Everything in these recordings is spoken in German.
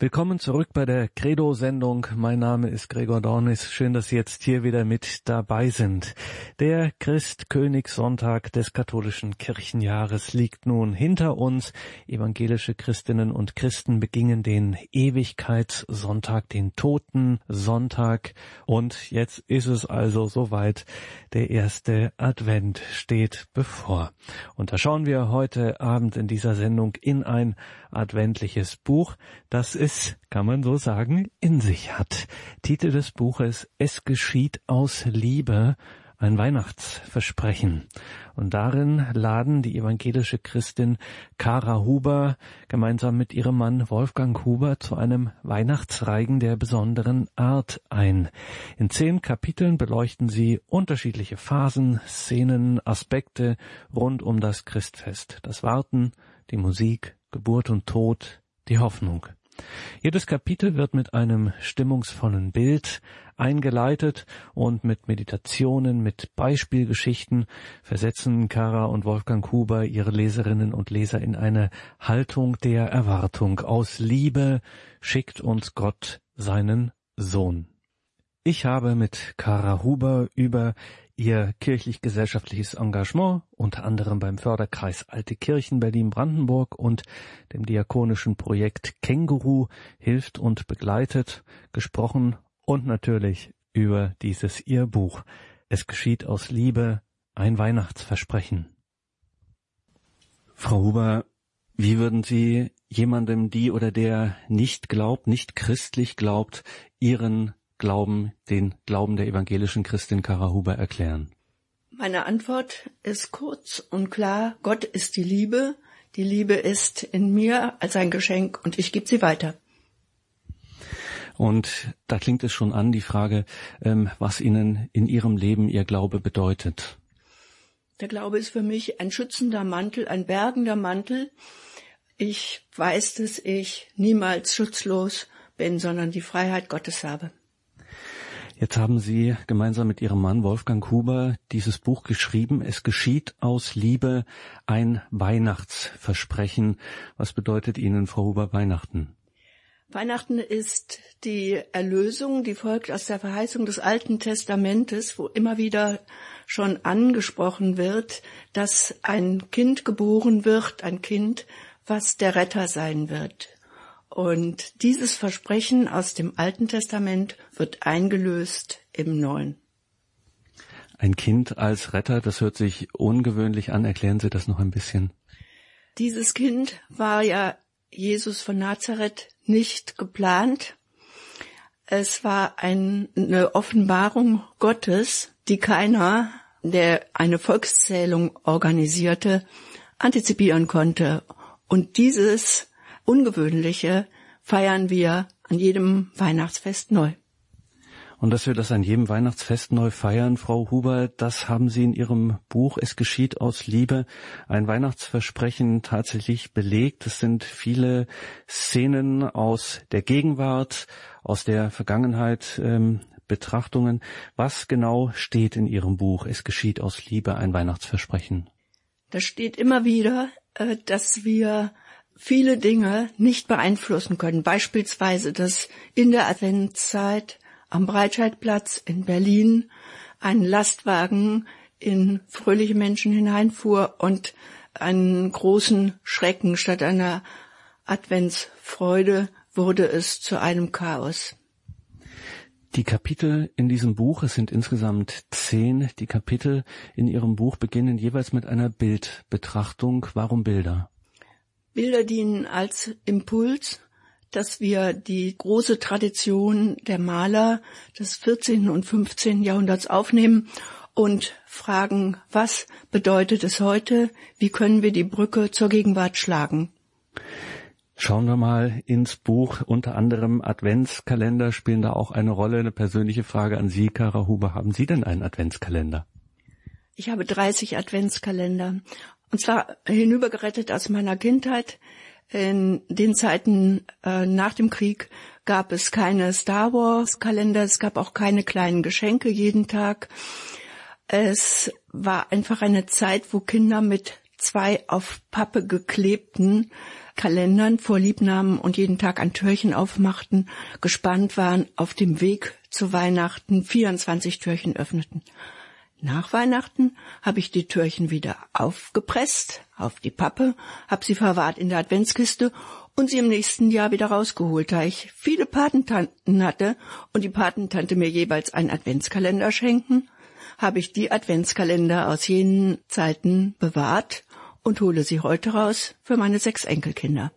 Willkommen zurück bei der Credo-Sendung. Mein Name ist Gregor Dornis. Schön, dass Sie jetzt hier wieder mit dabei sind. Der Christkönigssonntag des katholischen Kirchenjahres liegt nun hinter uns. Evangelische Christinnen und Christen begingen den Ewigkeitssonntag, den Totensonntag. Und jetzt ist es also soweit. Der erste Advent steht bevor. Und da schauen wir heute Abend in dieser Sendung in ein adventliches Buch, das es, kann man so sagen, in sich hat. Titel des Buches Es geschieht aus Liebe, ein Weihnachtsversprechen. Und darin laden die evangelische Christin Kara Huber gemeinsam mit ihrem Mann Wolfgang Huber zu einem Weihnachtsreigen der besonderen Art ein. In zehn Kapiteln beleuchten sie unterschiedliche Phasen, Szenen, Aspekte rund um das Christfest. Das Warten, die Musik, Geburt und Tod, die Hoffnung. Jedes Kapitel wird mit einem stimmungsvollen Bild eingeleitet und mit Meditationen, mit Beispielgeschichten versetzen Kara und Wolfgang Huber ihre Leserinnen und Leser in eine Haltung der Erwartung. Aus Liebe schickt uns Gott seinen Sohn. Ich habe mit Kara Huber über ihr kirchlich-gesellschaftliches Engagement, unter anderem beim Förderkreis Alte Kirchen Berlin-Brandenburg und dem diakonischen Projekt Känguru hilft und begleitet, gesprochen und natürlich über dieses ihr Buch. Es geschieht aus Liebe ein Weihnachtsversprechen. Frau Huber, wie würden Sie jemandem, die oder der nicht glaubt, nicht christlich glaubt, Ihren Glauben, den Glauben der evangelischen Christin Kara Huber erklären? Meine Antwort ist kurz und klar. Gott ist die Liebe. Die Liebe ist in mir als ein Geschenk und ich gebe sie weiter. Und da klingt es schon an, die Frage, ähm, was Ihnen in Ihrem Leben Ihr Glaube bedeutet. Der Glaube ist für mich ein schützender Mantel, ein bergender Mantel. Ich weiß, dass ich niemals schutzlos bin, sondern die Freiheit Gottes habe. Jetzt haben Sie gemeinsam mit Ihrem Mann Wolfgang Huber dieses Buch geschrieben. Es geschieht aus Liebe ein Weihnachtsversprechen. Was bedeutet Ihnen, Frau Huber, Weihnachten? Weihnachten ist die Erlösung, die folgt aus der Verheißung des Alten Testamentes, wo immer wieder schon angesprochen wird, dass ein Kind geboren wird, ein Kind, was der Retter sein wird. Und dieses Versprechen aus dem Alten Testament wird eingelöst im Neuen. Ein Kind als Retter, das hört sich ungewöhnlich an. Erklären Sie das noch ein bisschen. Dieses Kind war ja Jesus von Nazareth nicht geplant. Es war eine Offenbarung Gottes, die keiner, der eine Volkszählung organisierte, antizipieren konnte. Und dieses Ungewöhnliche feiern wir an jedem Weihnachtsfest neu. Und dass wir das an jedem Weihnachtsfest neu feiern, Frau Huber, das haben Sie in Ihrem Buch Es geschieht aus Liebe, ein Weihnachtsversprechen tatsächlich belegt. Es sind viele Szenen aus der Gegenwart, aus der Vergangenheit, ähm, Betrachtungen. Was genau steht in Ihrem Buch Es geschieht aus Liebe, ein Weihnachtsversprechen? Da steht immer wieder, äh, dass wir viele Dinge nicht beeinflussen können. Beispielsweise, dass in der Adventszeit am Breitscheidplatz in Berlin ein Lastwagen in fröhliche Menschen hineinfuhr und einen großen Schrecken statt einer Adventsfreude wurde es zu einem Chaos. Die Kapitel in diesem Buch, es sind insgesamt zehn, die Kapitel in Ihrem Buch beginnen jeweils mit einer Bildbetrachtung. Warum Bilder? Bilder dienen als Impuls, dass wir die große Tradition der Maler des 14. und 15. Jahrhunderts aufnehmen und fragen, was bedeutet es heute? Wie können wir die Brücke zur Gegenwart schlagen? Schauen wir mal ins Buch. Unter anderem Adventskalender spielen da auch eine Rolle. Eine persönliche Frage an Sie, Kara Huber. Haben Sie denn einen Adventskalender? Ich habe 30 Adventskalender und zwar hinübergerettet aus meiner Kindheit. In den Zeiten äh, nach dem Krieg gab es keine Star Wars Kalender, es gab auch keine kleinen Geschenke jeden Tag. Es war einfach eine Zeit, wo Kinder mit zwei auf Pappe geklebten Kalendern vorlieb nahmen und jeden Tag ein Türchen aufmachten, gespannt waren, auf dem Weg zu Weihnachten 24 Türchen öffneten. Nach Weihnachten habe ich die Türchen wieder aufgepresst auf die Pappe, habe sie verwahrt in der Adventskiste und sie im nächsten Jahr wieder rausgeholt, da ich viele Patentanten hatte und die Patentante mir jeweils einen Adventskalender schenken, habe ich die Adventskalender aus jenen Zeiten bewahrt und hole sie heute raus für meine sechs Enkelkinder.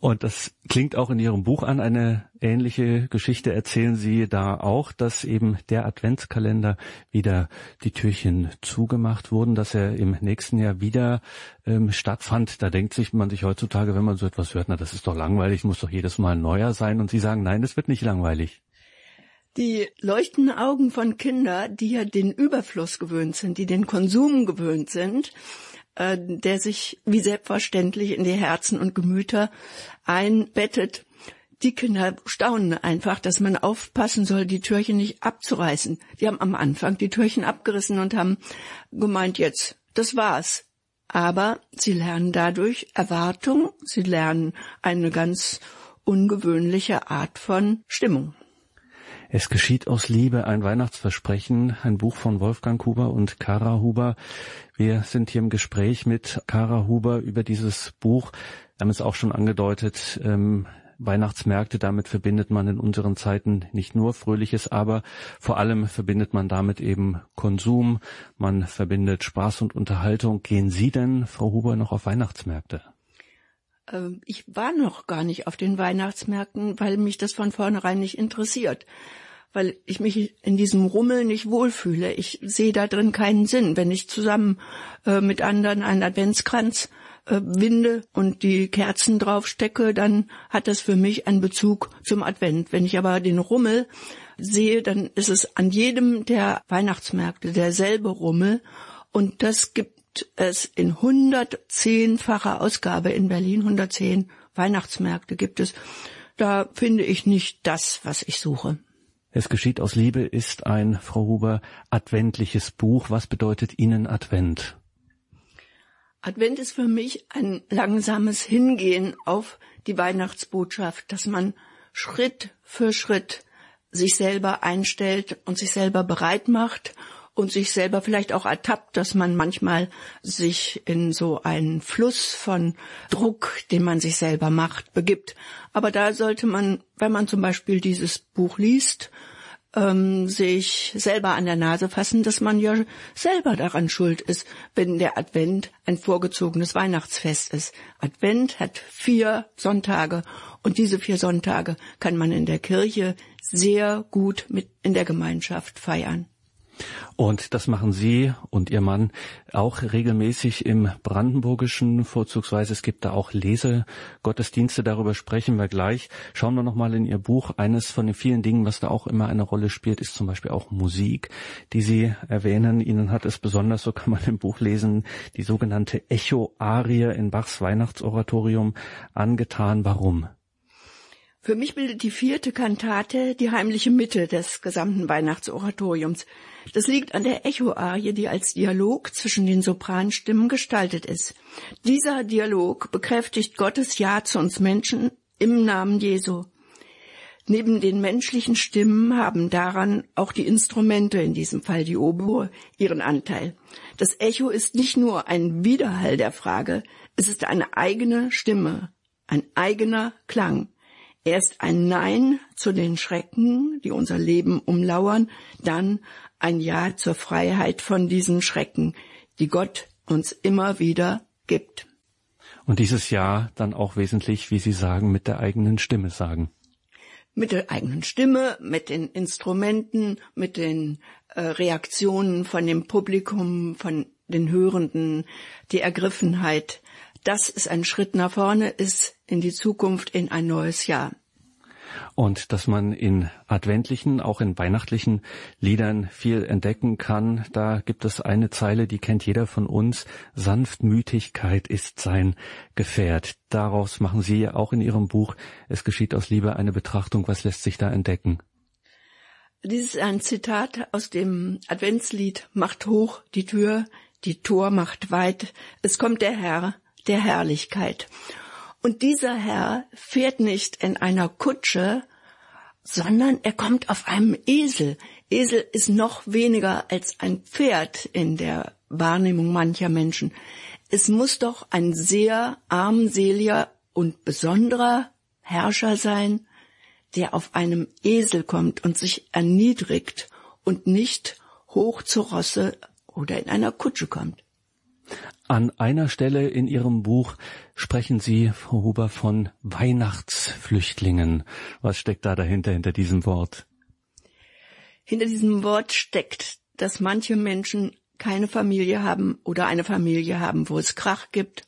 Und das klingt auch in Ihrem Buch an. Eine ähnliche Geschichte erzählen Sie da auch, dass eben der Adventskalender wieder die Türchen zugemacht wurden, dass er im nächsten Jahr wieder ähm, stattfand. Da denkt sich man sich heutzutage, wenn man so etwas hört, na, das ist doch langweilig, muss doch jedes Mal neuer sein. Und Sie sagen, nein, das wird nicht langweilig. Die leuchtenden Augen von Kindern, die ja den Überfluss gewöhnt sind, die den Konsum gewöhnt sind, äh, der sich wie selbstverständlich in die Herzen und Gemüter einbettet. Die Kinder staunen einfach, dass man aufpassen soll, die Türchen nicht abzureißen. Die haben am Anfang die Türchen abgerissen und haben gemeint, jetzt, das war's. Aber sie lernen dadurch Erwartung, sie lernen eine ganz ungewöhnliche Art von Stimmung. Es geschieht aus Liebe ein Weihnachtsversprechen, ein Buch von Wolfgang Huber und Kara Huber. Wir sind hier im Gespräch mit Kara Huber über dieses Buch. Wir haben es auch schon angedeutet. Ähm, Weihnachtsmärkte, damit verbindet man in unseren Zeiten nicht nur Fröhliches, aber vor allem verbindet man damit eben Konsum, man verbindet Spaß und Unterhaltung. Gehen Sie denn, Frau Huber, noch auf Weihnachtsmärkte? Ähm, ich war noch gar nicht auf den Weihnachtsmärkten, weil mich das von vornherein nicht interessiert. Weil ich mich in diesem Rummel nicht wohlfühle. Ich sehe da drin keinen Sinn. Wenn ich zusammen äh, mit anderen einen Adventskranz äh, winde und die Kerzen draufstecke, dann hat das für mich einen Bezug zum Advent. Wenn ich aber den Rummel sehe, dann ist es an jedem der Weihnachtsmärkte derselbe Rummel. Und das gibt es in 110-facher Ausgabe in Berlin, 110 Weihnachtsmärkte gibt es. Da finde ich nicht das, was ich suche. Es geschieht aus Liebe ist ein, Frau Huber, adventliches Buch. Was bedeutet Ihnen Advent? Advent ist für mich ein langsames Hingehen auf die Weihnachtsbotschaft, dass man Schritt für Schritt sich selber einstellt und sich selber bereit macht und sich selber vielleicht auch ertappt, dass man manchmal sich in so einen Fluss von Druck, den man sich selber macht, begibt. Aber da sollte man, wenn man zum Beispiel dieses Buch liest, ähm, sich selber an der Nase fassen, dass man ja selber daran schuld ist, wenn der Advent ein vorgezogenes Weihnachtsfest ist. Advent hat vier Sonntage und diese vier Sonntage kann man in der Kirche sehr gut mit in der Gemeinschaft feiern. Und das machen Sie und Ihr Mann auch regelmäßig im Brandenburgischen, vorzugsweise. Es gibt da auch Lesegottesdienste, darüber sprechen wir gleich. Schauen wir nochmal in Ihr Buch. Eines von den vielen Dingen, was da auch immer eine Rolle spielt, ist zum Beispiel auch Musik, die Sie erwähnen. Ihnen hat es besonders, so kann man im Buch lesen, die sogenannte Echo-Arie in Bachs Weihnachtsoratorium angetan. Warum? Für mich bildet die vierte Kantate die heimliche Mitte des gesamten Weihnachtsoratoriums. Das liegt an der Echo-Arie, die als Dialog zwischen den Sopranstimmen gestaltet ist. Dieser Dialog bekräftigt Gottes Ja zu uns Menschen im Namen Jesu. Neben den menschlichen Stimmen haben daran auch die Instrumente, in diesem Fall die Oboe, ihren Anteil. Das Echo ist nicht nur ein Widerhall der Frage, es ist eine eigene Stimme, ein eigener Klang. Erst ein Nein zu den Schrecken, die unser Leben umlauern, dann ein Ja zur Freiheit von diesen Schrecken, die Gott uns immer wieder gibt. Und dieses Ja dann auch wesentlich, wie Sie sagen, mit der eigenen Stimme sagen. Mit der eigenen Stimme, mit den Instrumenten, mit den äh, Reaktionen von dem Publikum, von den Hörenden, die Ergriffenheit. Das ist ein Schritt nach vorne, ist in die Zukunft, in ein neues Jahr und dass man in adventlichen, auch in weihnachtlichen Liedern viel entdecken kann. Da gibt es eine Zeile, die kennt jeder von uns. Sanftmütigkeit ist sein Gefährt. Daraus machen Sie auch in Ihrem Buch Es geschieht aus Liebe eine Betrachtung. Was lässt sich da entdecken? Dies ist ein Zitat aus dem Adventslied Macht hoch die Tür, die Tor macht weit, es kommt der Herr der Herrlichkeit. Und dieser Herr fährt nicht in einer Kutsche, sondern er kommt auf einem Esel. Esel ist noch weniger als ein Pferd in der Wahrnehmung mancher Menschen. Es muss doch ein sehr armseliger und besonderer Herrscher sein, der auf einem Esel kommt und sich erniedrigt und nicht hoch zur Rosse oder in einer Kutsche kommt. An einer Stelle in Ihrem Buch sprechen Sie, Frau Huber, von Weihnachtsflüchtlingen. Was steckt da dahinter, hinter diesem Wort? Hinter diesem Wort steckt, dass manche Menschen keine Familie haben oder eine Familie haben, wo es Krach gibt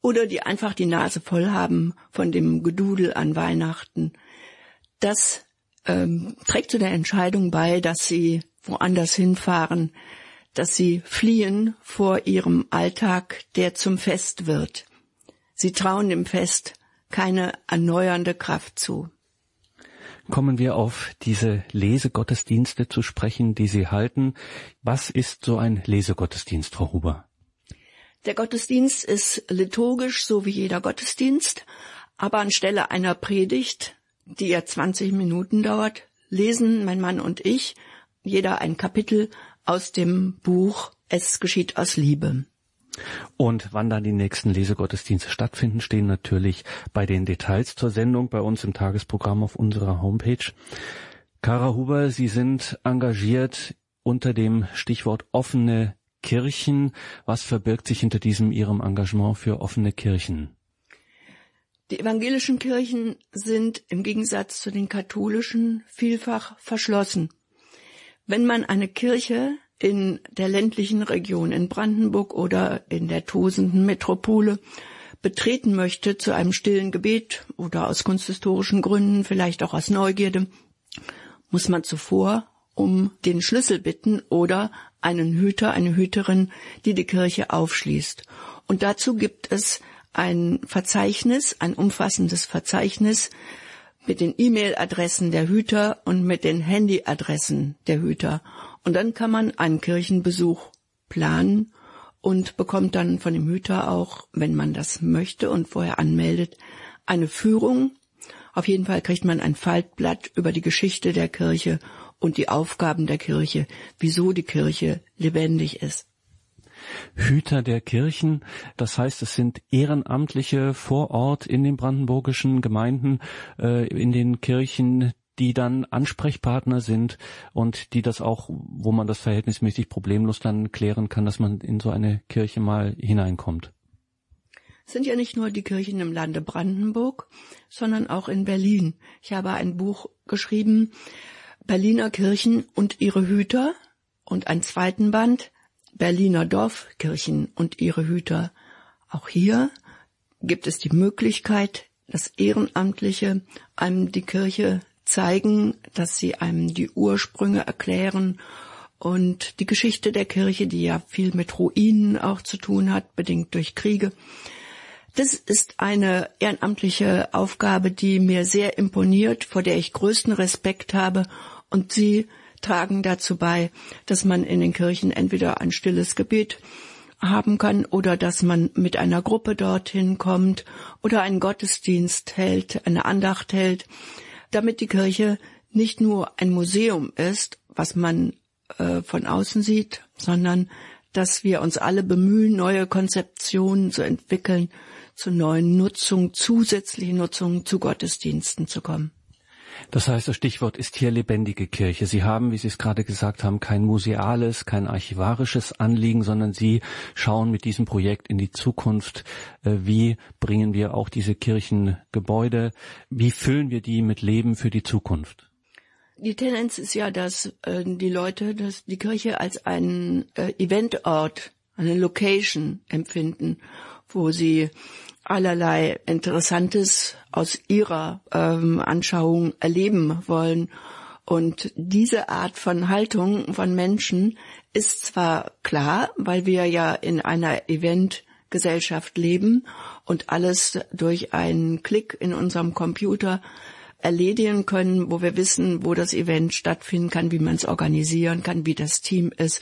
oder die einfach die Nase voll haben von dem Gedudel an Weihnachten. Das ähm, trägt zu der Entscheidung bei, dass sie woanders hinfahren, dass sie fliehen vor ihrem Alltag, der zum Fest wird. Sie trauen dem Fest keine erneuernde Kraft zu. Kommen wir auf diese Lesegottesdienste zu sprechen, die Sie halten. Was ist so ein Lesegottesdienst, Frau Huber? Der Gottesdienst ist liturgisch, so wie jeder Gottesdienst, aber anstelle einer Predigt, die ja 20 Minuten dauert, lesen mein Mann und ich jeder ein Kapitel aus dem Buch Es geschieht aus Liebe. Und wann dann die nächsten Lesegottesdienste stattfinden, stehen natürlich bei den Details zur Sendung bei uns im Tagesprogramm auf unserer Homepage. Kara Huber, Sie sind engagiert unter dem Stichwort offene Kirchen. Was verbirgt sich hinter diesem Ihrem Engagement für offene Kirchen? Die evangelischen Kirchen sind im Gegensatz zu den katholischen vielfach verschlossen. Wenn man eine Kirche in der ländlichen Region in Brandenburg oder in der tosenden Metropole betreten möchte zu einem stillen Gebet oder aus kunsthistorischen Gründen, vielleicht auch aus Neugierde, muss man zuvor um den Schlüssel bitten oder einen Hüter, eine Hüterin, die die Kirche aufschließt. Und dazu gibt es ein Verzeichnis, ein umfassendes Verzeichnis mit den E-Mail-Adressen der Hüter und mit den Handy-Adressen der Hüter. Und dann kann man einen Kirchenbesuch planen und bekommt dann von dem Hüter auch, wenn man das möchte und vorher anmeldet, eine Führung. Auf jeden Fall kriegt man ein Faltblatt über die Geschichte der Kirche und die Aufgaben der Kirche, wieso die Kirche lebendig ist. Hüter der Kirchen. Das heißt, es sind Ehrenamtliche vor Ort in den brandenburgischen Gemeinden, äh, in den Kirchen, die dann Ansprechpartner sind und die das auch, wo man das verhältnismäßig problemlos dann klären kann, dass man in so eine Kirche mal hineinkommt. Es sind ja nicht nur die Kirchen im Lande Brandenburg, sondern auch in Berlin. Ich habe ein Buch geschrieben, Berliner Kirchen und ihre Hüter und einen zweiten Band, Berliner Dorfkirchen und ihre Hüter. Auch hier gibt es die Möglichkeit, dass Ehrenamtliche einem die Kirche zeigen, dass sie einem die Ursprünge erklären und die Geschichte der Kirche, die ja viel mit Ruinen auch zu tun hat, bedingt durch Kriege. Das ist eine ehrenamtliche Aufgabe, die mir sehr imponiert, vor der ich größten Respekt habe und sie tragen dazu bei, dass man in den Kirchen entweder ein stilles Gebet haben kann oder dass man mit einer Gruppe dorthin kommt oder einen Gottesdienst hält, eine Andacht hält, damit die Kirche nicht nur ein Museum ist, was man äh, von außen sieht, sondern dass wir uns alle bemühen, neue Konzeptionen zu entwickeln, zu neuen Nutzungen, zusätzlichen Nutzungen zu Gottesdiensten zu kommen. Das heißt, das Stichwort ist hier lebendige Kirche. Sie haben, wie Sie es gerade gesagt haben, kein museales, kein archivarisches Anliegen, sondern Sie schauen mit diesem Projekt in die Zukunft. Äh, wie bringen wir auch diese Kirchengebäude, wie füllen wir die mit Leben für die Zukunft? Die Tendenz ist ja, dass äh, die Leute dass die Kirche als einen äh, Eventort, eine Location empfinden, wo sie allerlei Interessantes aus ihrer ähm, Anschauung erleben wollen. Und diese Art von Haltung von Menschen ist zwar klar, weil wir ja in einer Eventgesellschaft leben und alles durch einen Klick in unserem Computer erledigen können, wo wir wissen, wo das Event stattfinden kann, wie man es organisieren kann, wie das Team ist.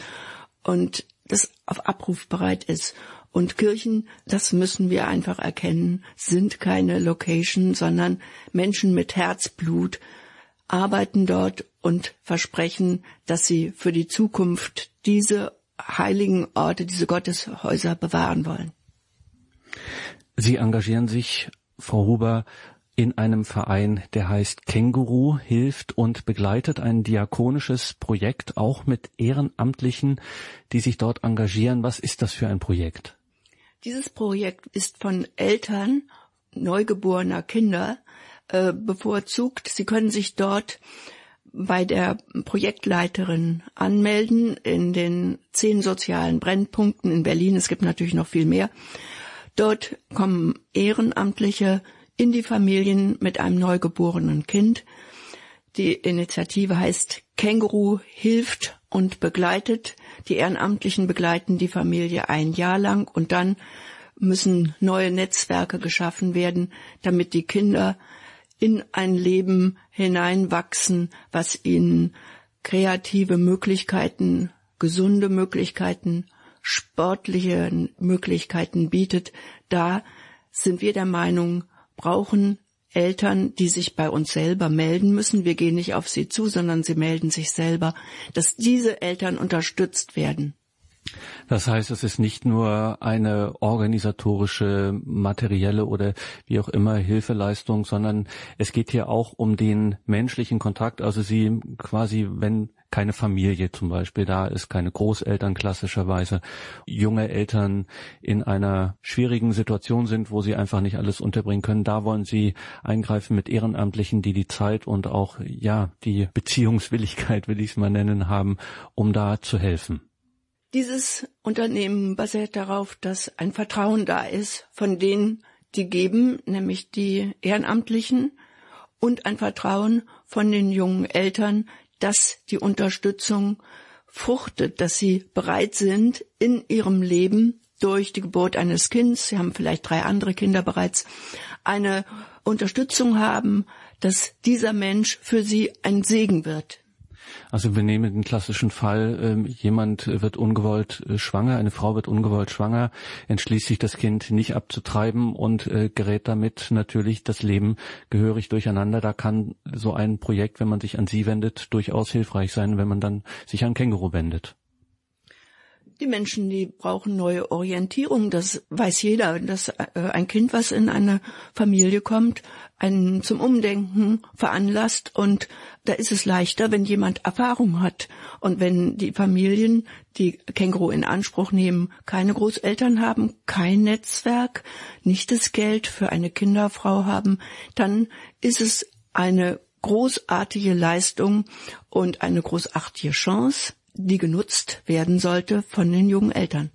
Und das auf Abruf bereit ist. Und Kirchen, das müssen wir einfach erkennen, sind keine Location, sondern Menschen mit Herzblut arbeiten dort und versprechen, dass sie für die Zukunft diese heiligen Orte, diese Gotteshäuser bewahren wollen. Sie engagieren sich, Frau Huber, in einem Verein, der heißt Känguru, hilft und begleitet ein diakonisches Projekt auch mit Ehrenamtlichen, die sich dort engagieren. Was ist das für ein Projekt? Dieses Projekt ist von Eltern neugeborener Kinder äh, bevorzugt. Sie können sich dort bei der Projektleiterin anmelden in den zehn sozialen Brennpunkten in Berlin. Es gibt natürlich noch viel mehr. Dort kommen Ehrenamtliche in die Familien mit einem neugeborenen Kind. Die Initiative heißt Känguru hilft und begleitet. Die Ehrenamtlichen begleiten die Familie ein Jahr lang und dann müssen neue Netzwerke geschaffen werden, damit die Kinder in ein Leben hineinwachsen, was ihnen kreative Möglichkeiten, gesunde Möglichkeiten, sportliche Möglichkeiten bietet. Da sind wir der Meinung, brauchen Eltern, die sich bei uns selber melden müssen. Wir gehen nicht auf sie zu, sondern sie melden sich selber, dass diese Eltern unterstützt werden. Das heißt, es ist nicht nur eine organisatorische, materielle oder wie auch immer Hilfeleistung, sondern es geht hier auch um den menschlichen Kontakt. Also Sie quasi, wenn keine Familie zum Beispiel da ist, keine Großeltern klassischerweise, junge Eltern in einer schwierigen Situation sind, wo sie einfach nicht alles unterbringen können, da wollen Sie eingreifen mit Ehrenamtlichen, die die Zeit und auch, ja, die Beziehungswilligkeit, will ich es mal nennen, haben, um da zu helfen. Dieses Unternehmen basiert darauf, dass ein Vertrauen da ist von denen, die geben, nämlich die Ehrenamtlichen, und ein Vertrauen von den jungen Eltern, dass die Unterstützung fruchtet, dass sie bereit sind, in ihrem Leben durch die Geburt eines Kindes, sie haben vielleicht drei andere Kinder bereits, eine Unterstützung haben, dass dieser Mensch für sie ein Segen wird. Also wir nehmen den klassischen Fall, ähm, jemand wird ungewollt äh, schwanger, eine Frau wird ungewollt schwanger, entschließt sich das Kind nicht abzutreiben und äh, gerät damit natürlich das Leben gehörig durcheinander. Da kann so ein Projekt, wenn man sich an sie wendet, durchaus hilfreich sein, wenn man dann sich an Känguru wendet. Die Menschen, die brauchen neue Orientierung. Das weiß jeder, dass äh, ein Kind, was in eine Familie kommt, einen zum Umdenken veranlasst. Und da ist es leichter, wenn jemand Erfahrung hat. Und wenn die Familien, die Känguru in Anspruch nehmen, keine Großeltern haben, kein Netzwerk, nicht das Geld für eine Kinderfrau haben, dann ist es eine großartige Leistung und eine großartige Chance, die genutzt werden sollte von den jungen Eltern.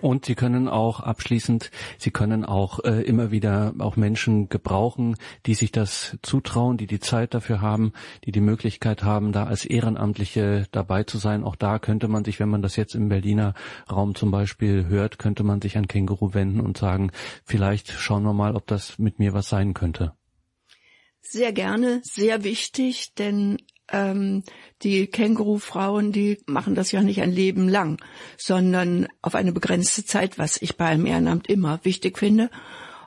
Und Sie können auch abschließend, Sie können auch äh, immer wieder auch Menschen gebrauchen, die sich das zutrauen, die die Zeit dafür haben, die die Möglichkeit haben, da als Ehrenamtliche dabei zu sein. Auch da könnte man sich, wenn man das jetzt im Berliner Raum zum Beispiel hört, könnte man sich an Känguru wenden und sagen, vielleicht schauen wir mal, ob das mit mir was sein könnte. Sehr gerne, sehr wichtig, denn ähm, die Kängurufrauen, die machen das ja nicht ein Leben lang, sondern auf eine begrenzte Zeit, was ich bei einem Ehrenamt immer wichtig finde.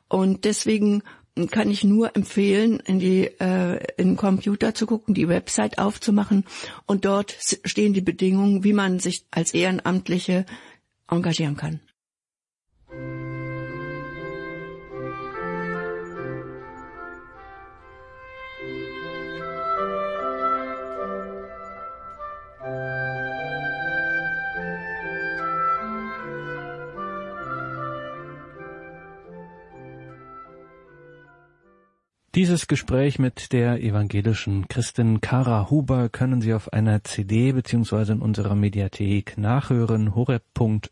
Und deswegen kann ich nur empfehlen, in die äh, in den Computer zu gucken, die Website aufzumachen und dort stehen die Bedingungen, wie man sich als Ehrenamtliche engagieren kann. Dieses Gespräch mit der evangelischen Christin Kara Huber können Sie auf einer CD beziehungsweise in unserer Mediathek nachhören, horeb.org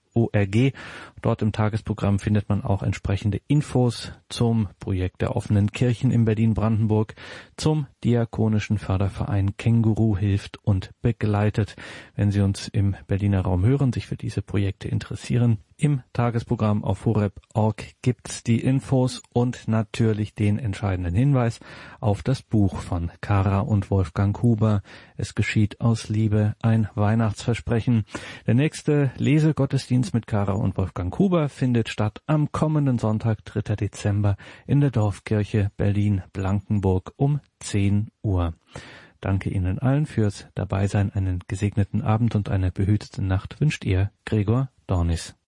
Dort im Tagesprogramm findet man auch entsprechende Infos zum Projekt der offenen Kirchen in Berlin-Brandenburg, zum Diakonischen Förderverein Känguru hilft und begleitet. Wenn Sie uns im Berliner Raum hören, sich für diese Projekte interessieren, im Tagesprogramm auf horeb.org gibt's die Infos und natürlich den entscheidenden Hinweis auf das Buch von Kara und Wolfgang Huber. Es geschieht aus Liebe ein Weihnachtsversprechen. Der nächste Lesegottesdienst mit Kara und Wolfgang Huber findet statt am kommenden Sonntag, 3. Dezember in der Dorfkirche Berlin-Blankenburg um 10 Uhr. Danke Ihnen allen fürs Dabeisein. Einen gesegneten Abend und eine behütete Nacht wünscht Ihr Gregor Dornis.